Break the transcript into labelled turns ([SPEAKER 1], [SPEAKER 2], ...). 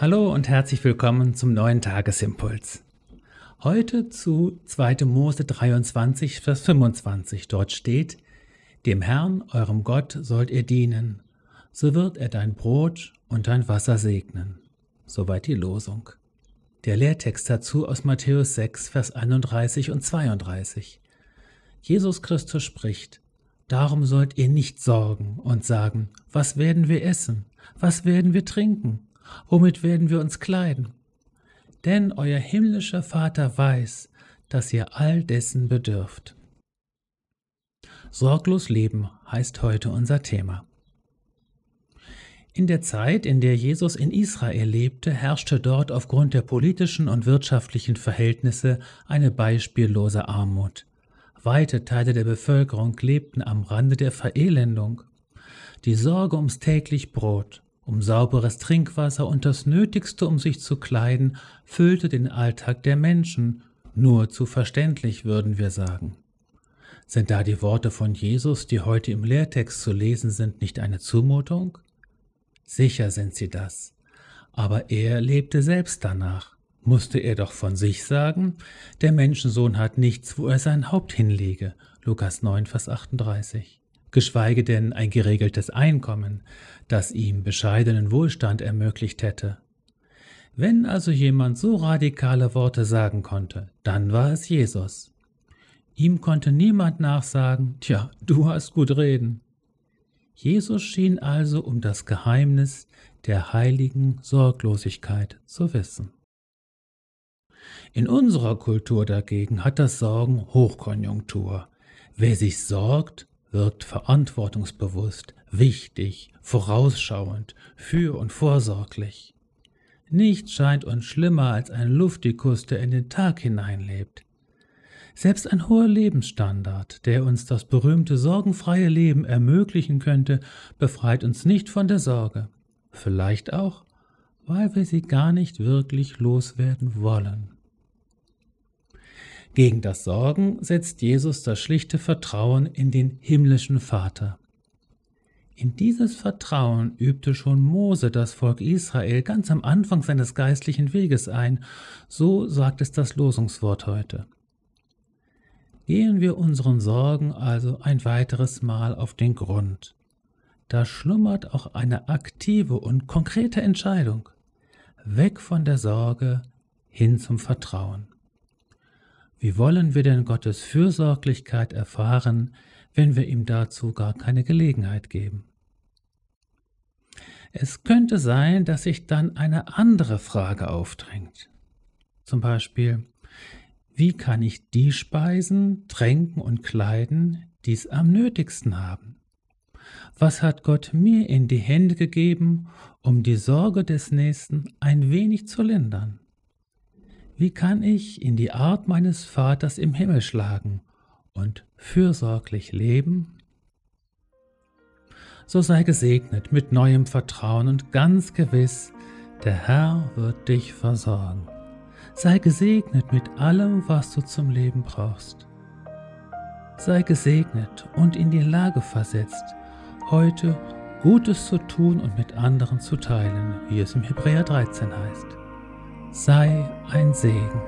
[SPEAKER 1] Hallo und herzlich willkommen zum neuen Tagesimpuls. Heute zu 2. Mose 23, Vers 25. Dort steht, Dem Herrn, eurem Gott, sollt ihr dienen, so wird er dein Brot und dein Wasser segnen. Soweit die Losung. Der Lehrtext dazu aus Matthäus 6, Vers 31 und 32. Jesus Christus spricht, Darum sollt ihr nicht sorgen und sagen, was werden wir essen, was werden wir trinken, womit werden wir uns kleiden? Denn euer himmlischer Vater weiß, dass ihr all dessen bedürft. Sorglos leben heißt heute unser Thema. In der Zeit, in der Jesus in Israel lebte, herrschte dort aufgrund der politischen und wirtschaftlichen Verhältnisse eine beispiellose Armut. Weite Teile der Bevölkerung lebten am Rande der Verelendung. Die Sorge ums täglich Brot, um sauberes Trinkwasser und das Nötigste, um sich zu kleiden, füllte den Alltag der Menschen, nur zu verständlich, würden wir sagen. Sind da die Worte von Jesus, die heute im Lehrtext zu lesen sind, nicht eine Zumutung? Sicher sind sie das. Aber er lebte selbst danach. Musste er doch von sich sagen, der Menschensohn hat nichts, wo er sein Haupt hinlege. Lukas 9, Vers 38 geschweige denn ein geregeltes Einkommen, das ihm bescheidenen Wohlstand ermöglicht hätte. Wenn also jemand so radikale Worte sagen konnte, dann war es Jesus. Ihm konnte niemand nachsagen, tja, du hast gut reden. Jesus schien also um das Geheimnis der heiligen Sorglosigkeit zu wissen. In unserer Kultur dagegen hat das Sorgen Hochkonjunktur. Wer sich sorgt, wirkt verantwortungsbewusst, wichtig, vorausschauend, für und vorsorglich. Nichts scheint uns schlimmer als ein Luftikus, der in den Tag hineinlebt. Selbst ein hoher Lebensstandard, der uns das berühmte sorgenfreie Leben ermöglichen könnte, befreit uns nicht von der Sorge. Vielleicht auch, weil wir sie gar nicht wirklich loswerden wollen. Gegen das Sorgen setzt Jesus das schlichte Vertrauen in den himmlischen Vater. In dieses Vertrauen übte schon Mose das Volk Israel ganz am Anfang seines geistlichen Weges ein, so sagt es das Losungswort heute. Gehen wir unseren Sorgen also ein weiteres Mal auf den Grund. Da schlummert auch eine aktive und konkrete Entscheidung. Weg von der Sorge hin zum Vertrauen. Wie wollen wir denn Gottes Fürsorglichkeit erfahren, wenn wir ihm dazu gar keine Gelegenheit geben? Es könnte sein, dass sich dann eine andere Frage aufdrängt. Zum Beispiel, wie kann ich die Speisen, Tränken und Kleiden, die es am nötigsten haben? Was hat Gott mir in die Hände gegeben, um die Sorge des Nächsten ein wenig zu lindern? Wie kann ich in die Art meines Vaters im Himmel schlagen und fürsorglich leben? So sei gesegnet mit neuem Vertrauen und ganz gewiss, der Herr wird dich versorgen. Sei gesegnet mit allem, was du zum Leben brauchst. Sei gesegnet und in die Lage versetzt, heute Gutes zu tun und mit anderen zu teilen, wie es im Hebräer 13 heißt sei ein Segen.